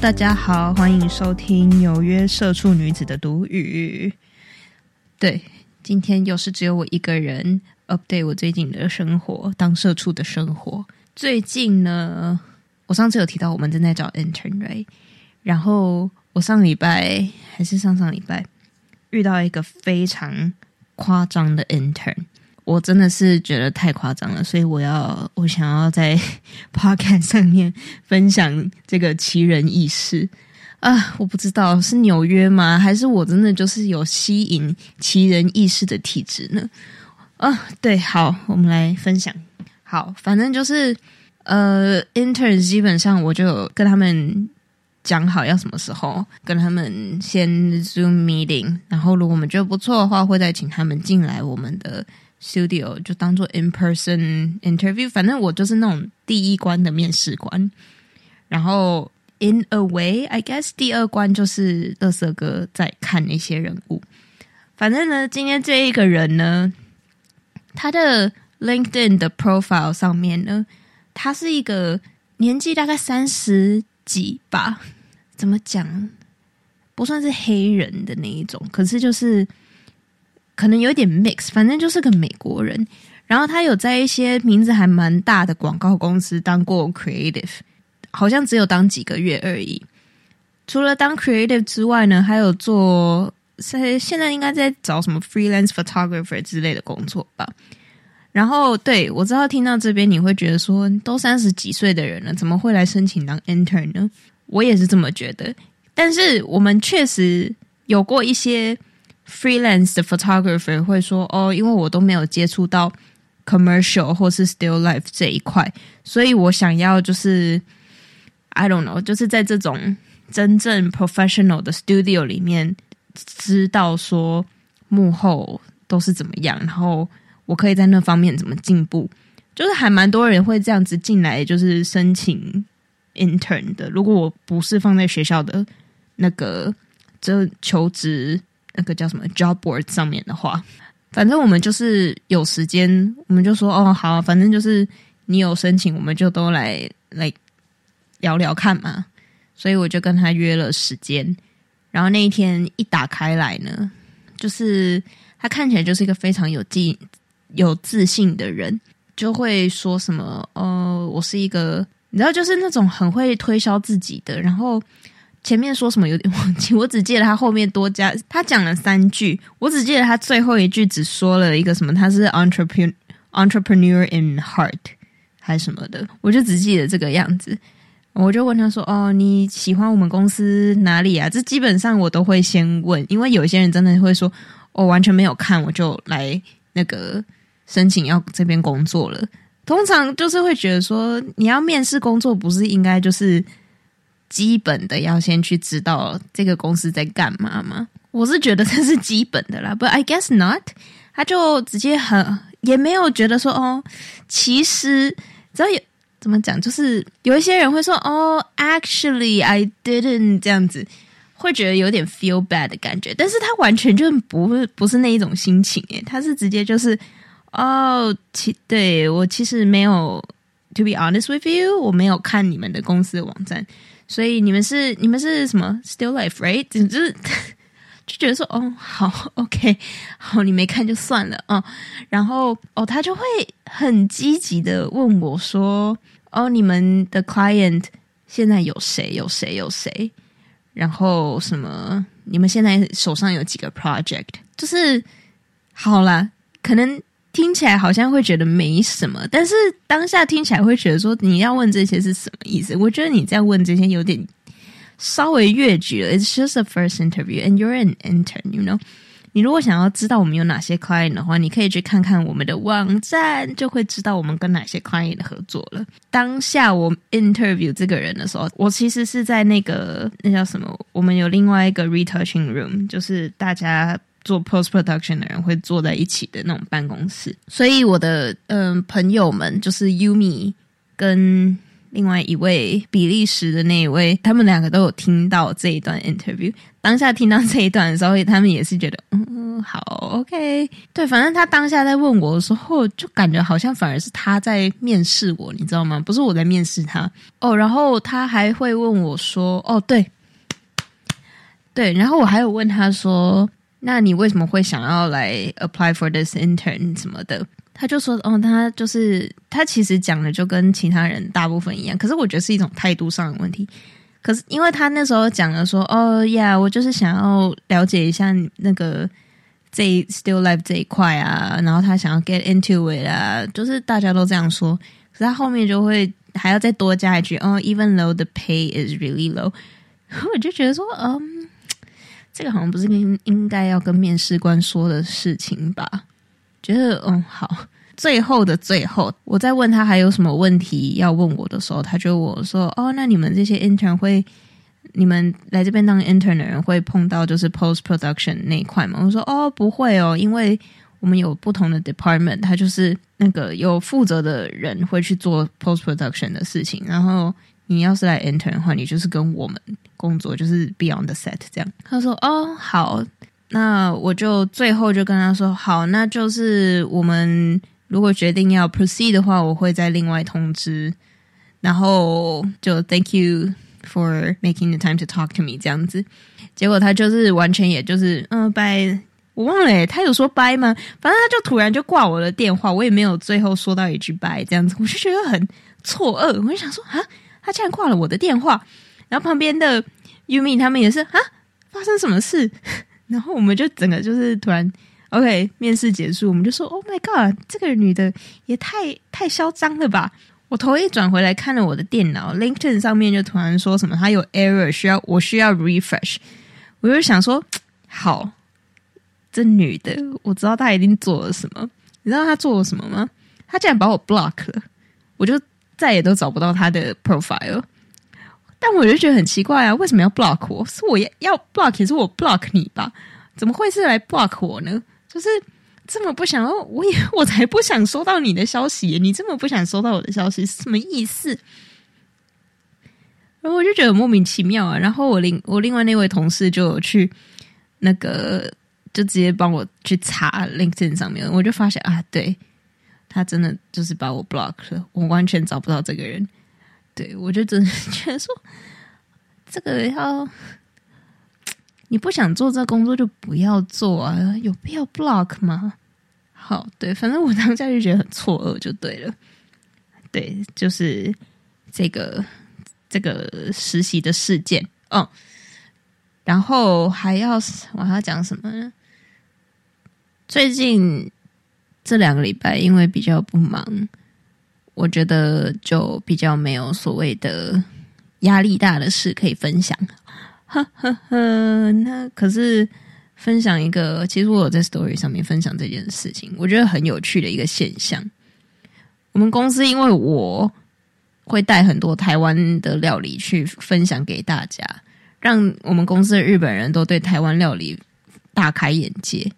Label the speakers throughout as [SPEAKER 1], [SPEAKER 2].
[SPEAKER 1] 大家好，欢迎收听纽约社畜女子的独语。对，今天又是只有我一个人 update 我最近的生活，当社畜的生活。最近呢，我上次有提到我们正在找 intern，right？然后我上礼拜还是上上礼拜遇到一个非常夸张的 intern。我真的是觉得太夸张了，所以我要 我想要在 podcast 上面分享这个奇人异事啊！我不知道是纽约吗，还是我真的就是有吸引奇人异事的体质呢？啊，对，好，我们来分享。好，反正就是呃，interns 基本上我就跟他们讲好要什么时候跟他们先 zoom meeting，然后如果我们觉得不错的话，会再请他们进来我们的。Studio 就当做 in person interview，反正我就是那种第一关的面试官。然后 in a way，I guess 第二关就是乐色哥在看那些人物。反正呢，今天这一个人呢，他的 LinkedIn 的 profile 上面呢，他是一个年纪大概三十几吧，怎么讲，不算是黑人的那一种，可是就是。可能有点 mix，反正就是个美国人。然后他有在一些名字还蛮大的广告公司当过 creative，好像只有当几个月而已。除了当 creative 之外呢，还有做在现在应该在找什么 freelance photographer 之类的工作吧。然后对我知道听到这边你会觉得说，都三十几岁的人了，怎么会来申请当 intern 呢？我也是这么觉得。但是我们确实有过一些。Freelance 的 photographer 会说：“哦，因为我都没有接触到 commercial 或是 still life 这一块，所以我想要就是 I don't know，就是在这种真正 professional 的 studio 里面，知道说幕后都是怎么样，然后我可以在那方面怎么进步。就是还蛮多人会这样子进来，就是申请 intern 的。如果我不是放在学校的那个这求职。”那个叫什么 job board 上面的话，反正我们就是有时间，我们就说哦好，反正就是你有申请，我们就都来来聊聊看嘛。所以我就跟他约了时间，然后那一天一打开来呢，就是他看起来就是一个非常有自有自信的人，就会说什么哦，我是一个，你知道，就是那种很会推销自己的，然后。前面说什么有点忘记，我只记得他后面多加，他讲了三句，我只记得他最后一句只说了一个什么，他是 entrepreneur entrepreneur in heart 还是什么的，我就只记得这个样子。我就问他说：“哦，你喜欢我们公司哪里啊？”这基本上我都会先问，因为有些人真的会说：“我完全没有看，我就来那个申请要这边工作了。”通常就是会觉得说，你要面试工作，不是应该就是。基本的要先去知道这个公司在干嘛吗？我是觉得这是基本的啦，But I guess not。他就直接很也没有觉得说哦，其实只要有怎么讲，就是有一些人会说哦，actually I didn't 这样子，会觉得有点 feel bad 的感觉。但是他完全就不不是那一种心情诶，他是直接就是哦，其对我其实没有 to be honest with you，我没有看你们的公司的网站。所以你们是你们是什么 still life right？就是 就觉得说哦好 OK 好你没看就算了哦，然后哦他就会很积极的问我说哦你们的 client 现在有谁有谁有谁，然后什么你们现在手上有几个 project？就是好啦，可能。听起来好像会觉得没什么，但是当下听起来会觉得说你要问这些是什么意思？我觉得你在问这些有点稍微越矩了。It's just a first interview, and you're an intern, you know. 你如果想要知道我们有哪些 client 的话，你可以去看看我们的网站，就会知道我们跟哪些 client 合作了。当下我 interview 这个人的时候，我其实是在那个那叫什么？我们有另外一个 retouching room，就是大家。做 post production 的人会坐在一起的那种办公室，所以我的嗯朋友们就是 Umi 跟另外一位比利时的那一位，他们两个都有听到这一段 interview。当下听到这一段的时候，他们也是觉得嗯好，OK，对，反正他当下在问我的时候，就感觉好像反而是他在面试我，你知道吗？不是我在面试他哦。然后他还会问我说：“哦，对，对。”然后我还有问他说：“那你为什么会想要来 apply for this intern 什么的？”他就说：“哦，他就是他其实讲的就跟其他人大部分一样，可是我觉得是一种态度上的问题。”可是，因为他那时候讲了说，哦呀，我就是想要了解一下那个这 still life 这一块啊，然后他想要 get into it 啊，就是大家都这样说。可是他后面就会还要再多加一句，哦，even though the pay is really low，我就觉得说，嗯，这个好像不是应应该要跟面试官说的事情吧？觉得，嗯，好。最后的最后，我在问他还有什么问题要问我的时候，他就我说：“哦，那你们这些 intern 会，你们来这边当 intern 的人会碰到就是 post production 那一块吗？”我说：“哦，不会哦，因为我们有不同的 department，他就是那个有负责的人会去做 post production 的事情。然后你要是来 intern 的话，你就是跟我们工作，就是 beyond the set 这样。”他说：“哦，好，那我就最后就跟他说：好，那就是我们。”如果决定要 proceed 的话，我会再另外通知。然后就 Thank you for making the time to talk to me 这样子。结果他就是完全也就是嗯拜，我忘了他有说拜吗？反正他就突然就挂我的电话，我也没有最后说到一句拜这样子，我就觉得很错愕。我就想说啊，他竟然挂了我的电话。然后旁边的 Yumi 他们也是啊，发生什么事？然后我们就整个就是突然。OK，面试结束，我们就说：“Oh my god，这个女的也太太嚣张了吧！”我头一转回来看了我的电脑，LinkedIn 上面就突然说什么，她有 error，需要我需要 refresh。我就想说：“好，这女的，我知道她一定做了什么。你知道她做了什么吗？她竟然把我 block 了，我就再也都找不到他的 profile。但我就觉得很奇怪啊，为什么要 block 我？是我要 block，也是我 block 你吧？怎么会是来 block 我呢？”就是这么不想，我也我才不想收到你的消息。你这么不想收到我的消息，是什么意思？然后我就觉得莫名其妙啊。然后我另我另外那位同事就去那个，就直接帮我去查 LinkedIn 上面，我就发现啊，对他真的就是把我 block 了，我完全找不到这个人。对我就真的 觉得说，这个要。你不想做这工作就不要做啊，有必要 block 吗？好，对，反正我当下就觉得很错愕，就对了。对，就是这个这个实习的事件，嗯，然后还要我还要讲什么呢？最近这两个礼拜因为比较不忙，我觉得就比较没有所谓的压力大的事可以分享。呵呵呵，那可是分享一个，其实我有在 story 上面分享这件事情，我觉得很有趣的一个现象。我们公司因为我会带很多台湾的料理去分享给大家，让我们公司的日本人都对台湾料理大开眼界。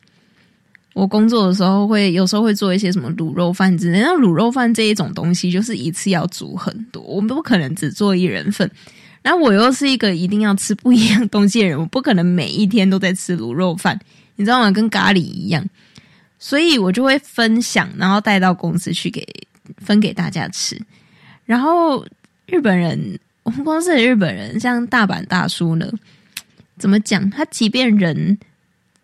[SPEAKER 1] 我工作的时候会有时候会做一些什么卤肉饭之类，那卤肉饭这一种东西就是一次要煮很多，我们不可能只做一人份。那我又是一个一定要吃不一样东西的人，我不可能每一天都在吃卤肉饭，你知道吗？跟咖喱一样，所以我就会分享，然后带到公司去给分给大家吃。然后日本人，我们公司的日本人，像大阪大叔呢，怎么讲？他即便人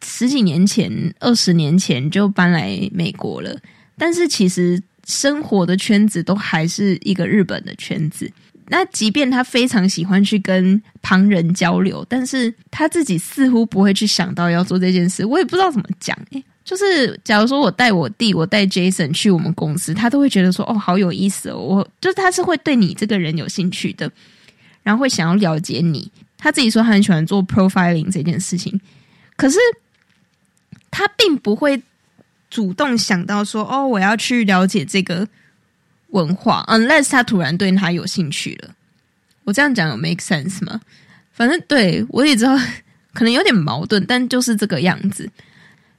[SPEAKER 1] 十几年前、二十年前就搬来美国了，但是其实生活的圈子都还是一个日本的圈子。那即便他非常喜欢去跟旁人交流，但是他自己似乎不会去想到要做这件事。我也不知道怎么讲诶，就是假如说我带我弟，我带 Jason 去我们公司，他都会觉得说哦，好有意思哦。我就是他是会对你这个人有兴趣的，然后会想要了解你。他自己说他很喜欢做 profiling 这件事情，可是他并不会主动想到说哦，我要去了解这个。文化，unless 他突然对他有兴趣了，我这样讲有 make sense 吗？反正对我也知道，可能有点矛盾，但就是这个样子。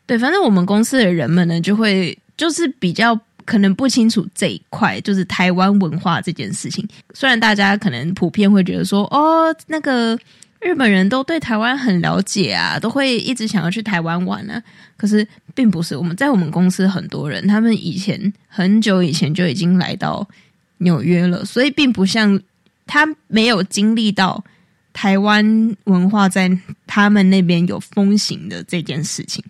[SPEAKER 1] 对，反正我们公司的人们呢，就会就是比较可能不清楚这一块，就是台湾文化这件事情。虽然大家可能普遍会觉得说，哦，那个日本人都对台湾很了解啊，都会一直想要去台湾玩啊。可是并不是我们在我们公司很多人，他们以前很久以前就已经来到纽约了，所以并不像他没有经历到台湾文化在他们那边有风行的这件事情，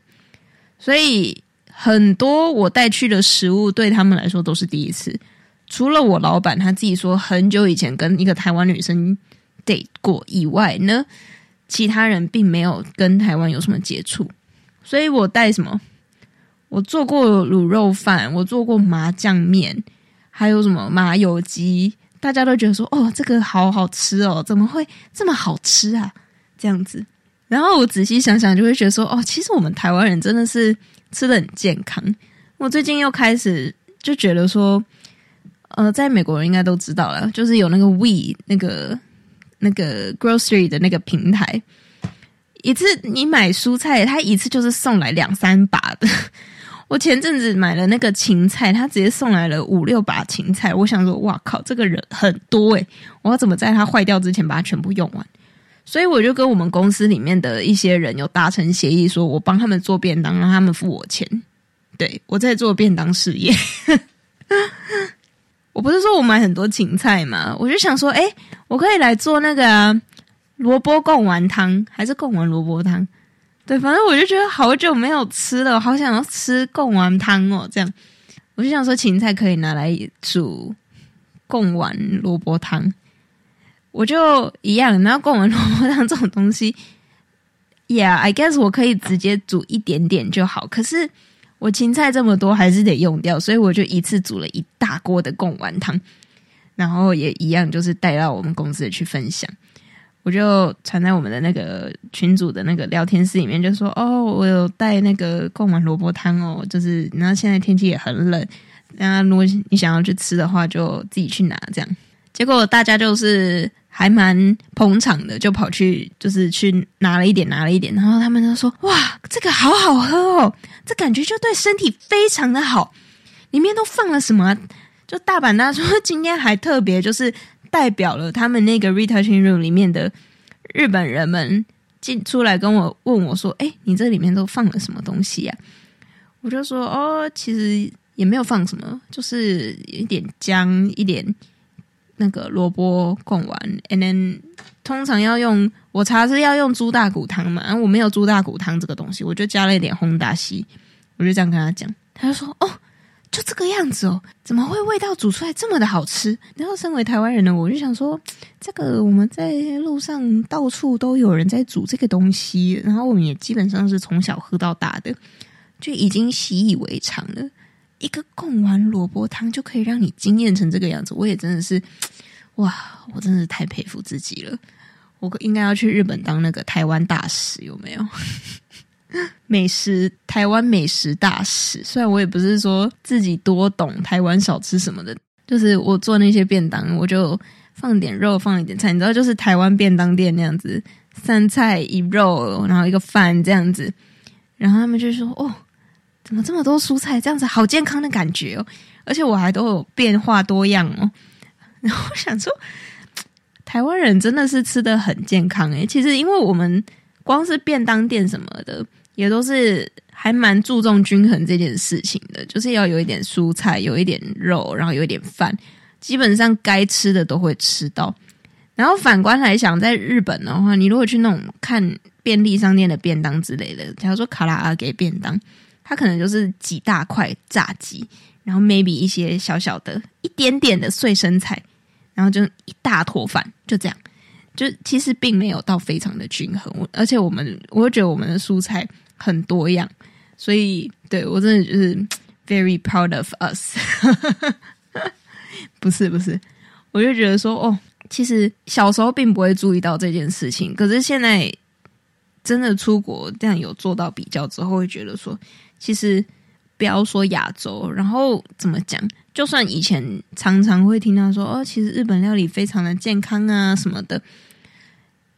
[SPEAKER 1] 所以很多我带去的食物对他们来说都是第一次。除了我老板他自己说很久以前跟一个台湾女生 date 过以外呢，其他人并没有跟台湾有什么接触，所以我带什么？我做过卤肉饭，我做过麻酱面，还有什么麻油鸡，大家都觉得说哦，这个好好吃哦，怎么会这么好吃啊？这样子，然后我仔细想想，就会觉得说哦，其实我们台湾人真的是吃的很健康。我最近又开始就觉得说。呃，在美国人应该都知道了，就是有那个 We 那个那个 grocery 的那个平台，一次你买蔬菜，他一次就是送来两三把的。我前阵子买了那个芹菜，他直接送来了五六把芹菜。我想说，哇靠，这个人很多诶，我要怎么在它坏掉之前把它全部用完？所以我就跟我们公司里面的一些人有达成协议，说我帮他们做便当，让他们付我钱。对我在做便当事业。我不是说我买很多芹菜嘛，我就想说，哎，我可以来做那个萝卜贡丸汤，还是贡丸萝卜汤？对，反正我就觉得好久没有吃了，好想要吃贡丸汤哦。这样，我就想说芹菜可以拿来煮贡丸萝卜汤，我就一样。然后贡丸萝卜汤这种东西，Yeah，I guess 我可以直接煮一点点就好。可是。我芹菜这么多，还是得用掉，所以我就一次煮了一大锅的贡丸汤，然后也一样，就是带到我们公司去分享。我就传在我们的那个群组的那个聊天室里面，就说：“哦，我有带那个贡丸萝卜汤哦，就是然后现在天气也很冷，那如果你想要去吃的话，就自己去拿。”这样，结果大家就是。还蛮捧场的，就跑去就是去拿了一点，拿了一点，然后他们就说：“哇，这个好好喝哦，这感觉就对身体非常的好。”里面都放了什么？就大阪大说今天还特别就是代表了他们那个 retouching room 里面的日本人们进出来跟我问我说：“哎，你这里面都放了什么东西呀？”我就说：“哦，其实也没有放什么，就是一点姜，一点。”那个萝卜贡丸，and then 通常要用我查是要用猪大骨汤嘛，我没有猪大骨汤这个东西，我就加了一点烘达西，我就这样跟他讲，他就说哦，就这个样子哦，怎么会味道煮出来这么的好吃？然后身为台湾人呢，我就想说，这个我们在路上到处都有人在煮这个东西，然后我们也基本上是从小喝到大的，就已经习以为常了。一个贡丸萝卜汤就可以让你惊艳成这个样子，我也真的是，哇！我真的是太佩服自己了。我应该要去日本当那个台湾大使，有没有？美食台湾美食大使。虽然我也不是说自己多懂台湾少吃什么的，就是我做那些便当，我就放点肉，放一点菜，你知道，就是台湾便当店那样子，三菜一肉，然后一个饭这样子。然后他们就说：“哦。”怎么这么多蔬菜？这样子好健康的感觉哦！而且我还都有变化多样哦。然后我想说，台湾人真的是吃的很健康诶。其实，因为我们光是便当店什么的，也都是还蛮注重均衡这件事情的，就是要有一点蔬菜，有一点肉，然后有一点饭，基本上该吃的都会吃到。然后反观来想，在日本的话，你如果去那种看便利商店的便当之类的，假如说卡拉阿给便当。它可能就是几大块炸鸡，然后 maybe 一些小小的、一点点的碎生菜，然后就一大坨饭，就这样。就其实并没有到非常的均衡，而且我们我会觉得我们的蔬菜很多样，所以对我真的就是 very proud of us。不是不是，我就觉得说哦，其实小时候并不会注意到这件事情，可是现在真的出国这样有做到比较之后，会觉得说。其实不要说亚洲，然后怎么讲？就算以前常常会听到说哦，其实日本料理非常的健康啊什么的。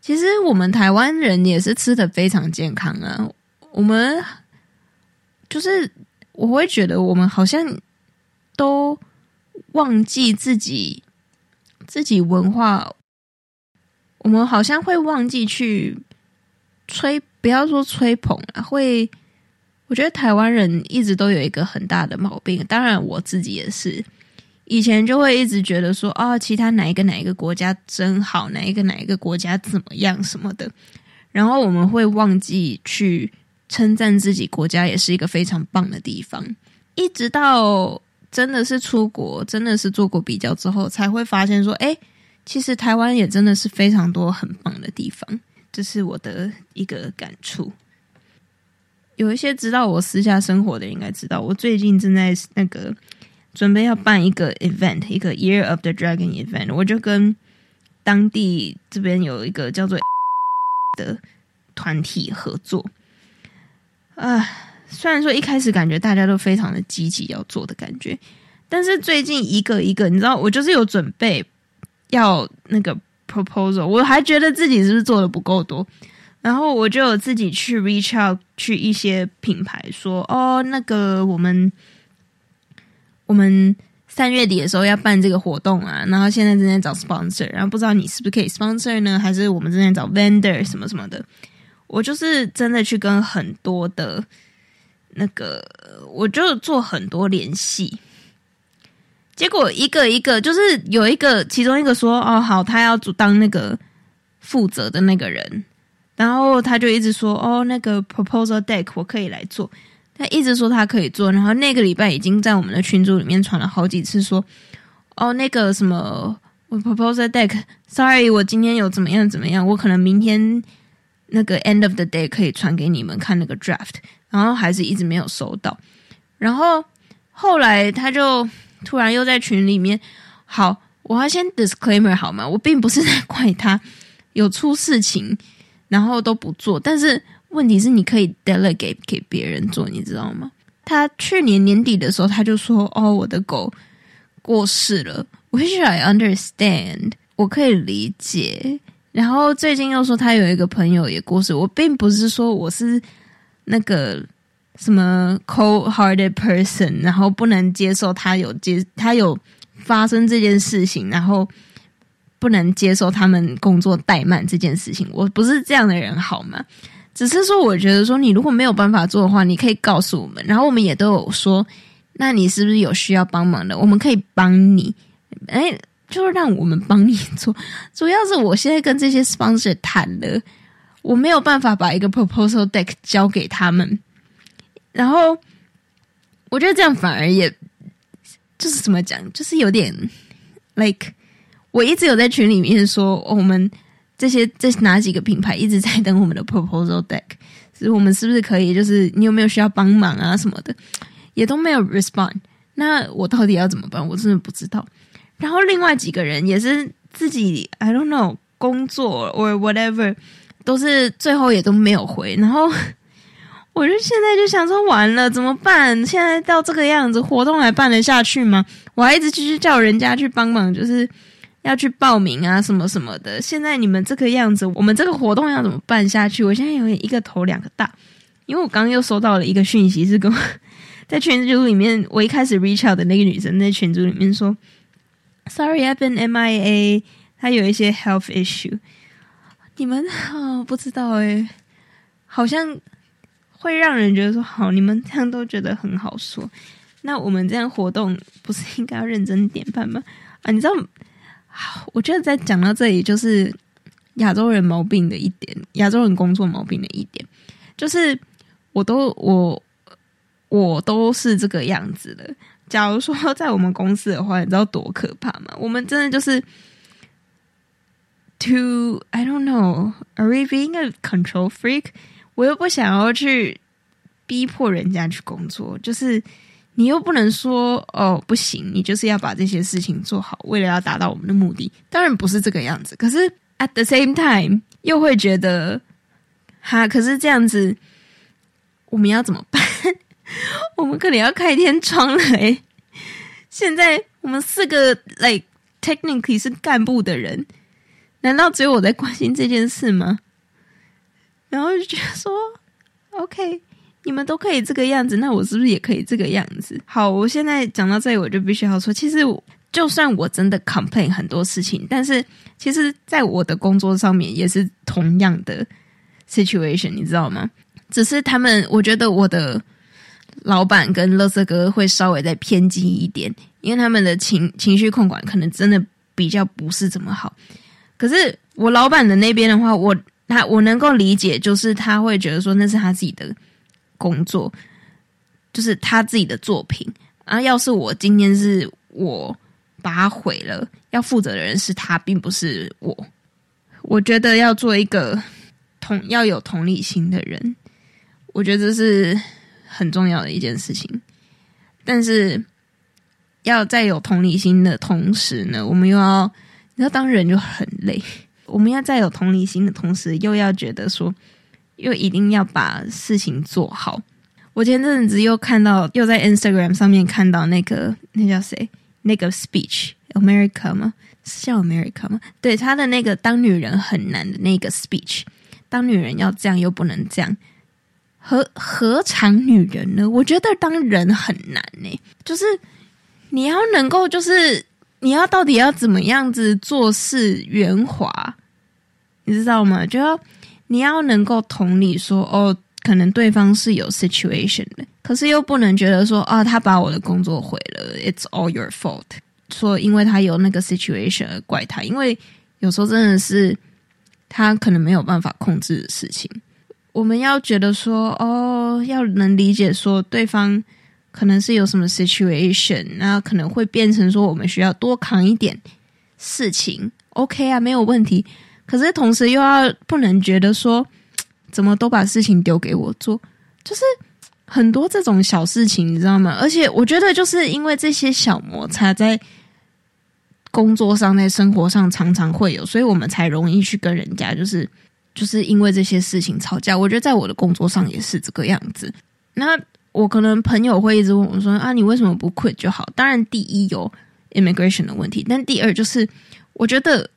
[SPEAKER 1] 其实我们台湾人也是吃的非常健康啊。我们就是我会觉得我们好像都忘记自己自己文化。我们好像会忘记去吹，不要说吹捧啊，会。我觉得台湾人一直都有一个很大的毛病，当然我自己也是，以前就会一直觉得说啊，其他哪一个哪一个国家真好，哪一个哪一个国家怎么样什么的，然后我们会忘记去称赞自己国家也是一个非常棒的地方，一直到真的是出国，真的是做过比较之后，才会发现说，哎，其实台湾也真的是非常多很棒的地方，这是我的一个感触。有一些知道我私下生活的应该知道，我最近正在那个准备要办一个 event，一个 Year of the Dragon event。我就跟当地这边有一个叫做 的团体合作。啊，虽然说一开始感觉大家都非常的积极要做的感觉，但是最近一个一个，你知道，我就是有准备要那个 proposal，我还觉得自己是不是做的不够多。然后我就自己去 reach out 去一些品牌说哦，那个我们我们三月底的时候要办这个活动啊，然后现在正在找 sponsor，然后不知道你是不是可以 sponsor 呢？还是我们正在找 vendor 什么什么的？我就是真的去跟很多的那个，我就做很多联系，结果一个一个就是有一个其中一个说哦好，他要当那个负责的那个人。然后他就一直说：“哦，那个 proposal deck 我可以来做。”他一直说他可以做。然后那个礼拜已经在我们的群组里面传了好几次说：“哦，那个什么，我 proposal deck，sorry，我今天有怎么样怎么样，我可能明天那个 end of the day 可以传给你们看那个 draft。”然后还是一直没有收到。然后后来他就突然又在群里面，好，我要先 disclaimer 好吗？我并不是在怪他有出事情。然后都不做，但是问题是你可以 delegate 给别人做，你知道吗？他去年年底的时候，他就说：“哦，我的狗过世了。” Which I understand，我可以理解。然后最近又说他有一个朋友也过世，我并不是说我是那个什么 cold-hearted person，然后不能接受他有接他有发生这件事情，然后。不能接受他们工作怠慢这件事情，我不是这样的人，好吗？只是说，我觉得说，你如果没有办法做的话，你可以告诉我们，然后我们也都有说，那你是不是有需要帮忙的？我们可以帮你，哎，就让我们帮你做。主要是我现在跟这些 sponsor 谈了，我没有办法把一个 proposal deck 交给他们，然后我觉得这样反而也就是怎么讲，就是有点 like。我一直有在群里面说，我们这些这哪几个品牌一直在等我们的 proposal deck，是我们是不是可以？就是你有没有需要帮忙啊什么的，也都没有 respond。那我到底要怎么办？我真的不知道。然后另外几个人也是自己 I don't know 工作 or whatever，都是最后也都没有回。然后我就现在就想说，完了怎么办？现在到这个样子，活动还办得下去吗？我还一直继续叫人家去帮忙，就是。要去报名啊，什么什么的。现在你们这个样子，我们这个活动要怎么办下去？我现在有一个头两个大，因为我刚刚又收到了一个讯息，是跟 在群组里面，我一开始 reach out 的那个女生在群组里面说：“Sorry，I've been MIA，她有一些 health issue。”你们啊，不知道诶，好像会让人觉得说好，你们这样都觉得很好说。那我们这样活动不是应该要认真点办吗？啊，你知道？我觉得在讲到这里，就是亚洲人毛病的一点，亚洲人工作毛病的一点，就是我都我我都是这个样子的。假如说在我们公司的话，你知道多可怕吗？我们真的就是 to I don't know are we being a control freak？我又不想要去逼迫人家去工作，就是。你又不能说哦不行，你就是要把这些事情做好，为了要达到我们的目的。当然不是这个样子，可是 at the same time 又会觉得，哈，可是这样子我们要怎么办？我们可能要开天窗了诶。现在我们四个 like technically 是干部的人，难道只有我在关心这件事吗？然后就觉得说，OK。你们都可以这个样子，那我是不是也可以这个样子？好，我现在讲到这里，我就必须要说，其实就算我真的 complain 很多事情，但是其实在我的工作上面也是同样的 situation，你知道吗？只是他们，我觉得我的老板跟乐色哥会稍微再偏激一点，因为他们的情情绪控管可能真的比较不是怎么好。可是我老板的那边的话，我他我能够理解，就是他会觉得说那是他自己的工作，就是他自己的作品。啊！要是我今天是我把它毁了，要负责的人是他，并不是我。我觉得要做一个同要有同理心的人，我觉得这是很重要的一件事情。但是要在有同理心的同时呢，我们又要你要当人就很累。我们要在有同理心的同时，又要觉得说，又一定要把事情做好。我前阵子又看到，又在 Instagram 上面看到那个那叫谁？那个 speech America 吗？是叫 America 吗？对，他的那个当女人很难的那个 speech，当女人要这样又不能这样，何何尝女人呢？我觉得当人很难呢，就是你要能够，就是你要到底要怎么样子做事圆滑，你知道吗？就要你要能够同理说哦。可能对方是有 situation 的，可是又不能觉得说啊，他把我的工作毁了，it's all your fault。说因为他有那个 situation 而怪他，因为有时候真的是他可能没有办法控制的事情。我们要觉得说哦，要能理解说对方可能是有什么 situation，那可能会变成说我们需要多扛一点事情，OK 啊，没有问题。可是同时又要不能觉得说。怎么都把事情丢给我做，就是很多这种小事情，你知道吗？而且我觉得，就是因为这些小摩擦，在工作上、在生活上常常会有，所以我们才容易去跟人家，就是就是因为这些事情吵架。我觉得在我的工作上也是这个样子。那我可能朋友会一直问我说：“啊，你为什么不 quit 就好？”当然，第一有 immigration 的问题，但第二就是我觉得。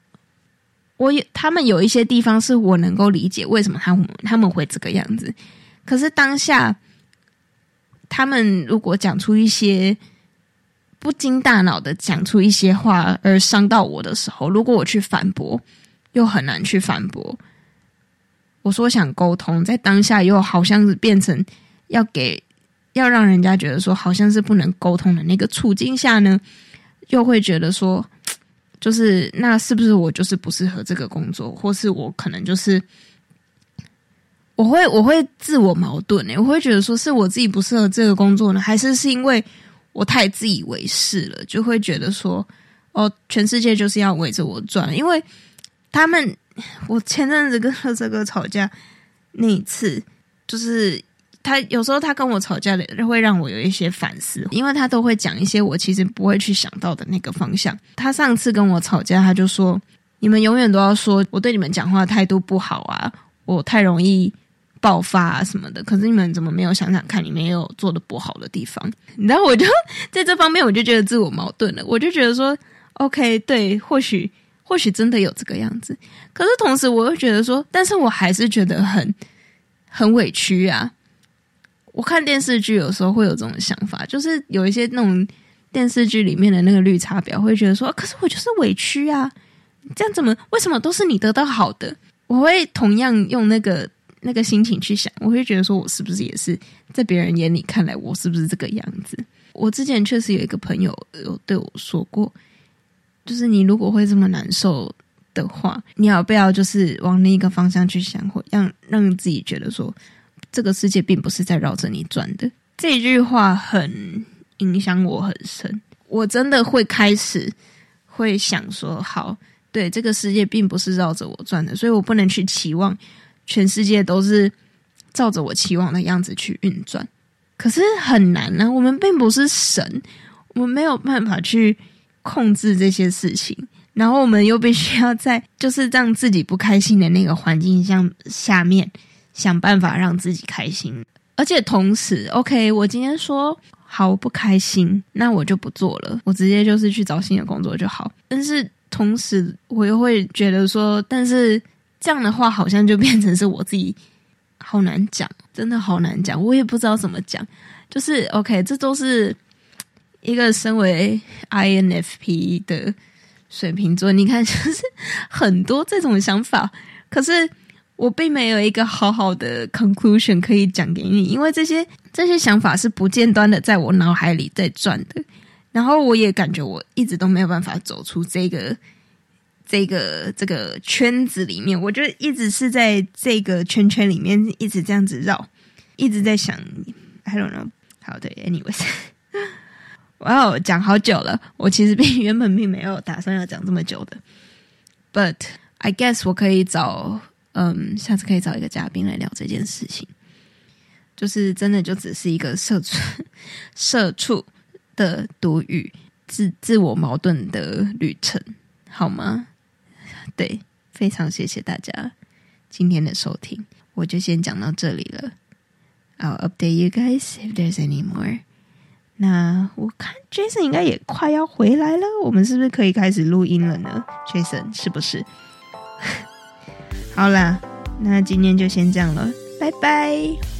[SPEAKER 1] 我有他们有一些地方是我能够理解为什么他们他们会这个样子，可是当下他们如果讲出一些不经大脑的讲出一些话而伤到我的时候，如果我去反驳，又很难去反驳。我说想沟通，在当下又好像是变成要给要让人家觉得说好像是不能沟通的那个处境下呢，又会觉得说。就是那是不是我就是不适合这个工作，或是我可能就是我会我会自我矛盾呢？我会觉得说是我自己不适合这个工作呢，还是是因为我太自以为是了？就会觉得说哦，全世界就是要围着我转，因为他们 我前阵子跟这个吵架那一次就是。他有时候他跟我吵架的，会让我有一些反思，因为他都会讲一些我其实不会去想到的那个方向。他上次跟我吵架，他就说：“你们永远都要说我对你们讲话态度不好啊，我太容易爆发啊什么的。可是你们怎么没有想想看，你们也有做的不好的地方？然后我就 在这方面，我就觉得自我矛盾了。我就觉得说，OK，对，或许或许真的有这个样子。可是同时，我又觉得说，但是我还是觉得很很委屈啊。”我看电视剧有时候会有这种想法，就是有一些那种电视剧里面的那个绿茶婊，会觉得说：“可是我就是委屈啊，这样怎么为什么都是你得到好的？”我会同样用那个那个心情去想，我会觉得说我是不是也是在别人眼里看来我是不是这个样子？我之前确实有一个朋友有对我说过，就是你如果会这么难受的话，你要不要就是往另一个方向去想，或让让自己觉得说。这个世界并不是在绕着你转的，这句话很影响我很深。我真的会开始会想说：好，对，这个世界并不是绕着我转的，所以我不能去期望全世界都是照着我期望的样子去运转。可是很难呢，我们并不是神，我们没有办法去控制这些事情，然后我们又必须要在 就是让自己不开心的那个环境下下面。想办法让自己开心，而且同时，OK，我今天说好不开心，那我就不做了，我直接就是去找新的工作就好。但是同时，我又会觉得说，但是这样的话，好像就变成是我自己好难讲，真的好难讲，我也不知道怎么讲。就是 OK，这都是一个身为 INFP 的水瓶座，你看，就是很多这种想法，可是我并没有一个好好的 conclusion 可以讲给你，因为这些这些想法是不间断的在我脑海里在转的，然后我也感觉我一直都没有办法走出这个这个这个圈子里面，我就一直是在这个圈圈里面一直这样子绕，一直在想，I don't know，好对，anyways。哦，讲好久了。我其实并原本并没有打算要讲这么久的，But I guess 我可以找，嗯，下次可以找一个嘉宾来聊这件事情。就是真的就只是一个社畜、社畜的独语、自自我矛盾的旅程，好吗？对，非常谢谢大家今天的收听，我就先讲到这里了。I'll update you guys if there's any more. 那我看 Jason 应该也快要回来了，我们是不是可以开始录音了呢？Jason 是不是？好啦，那今天就先这样了，拜拜。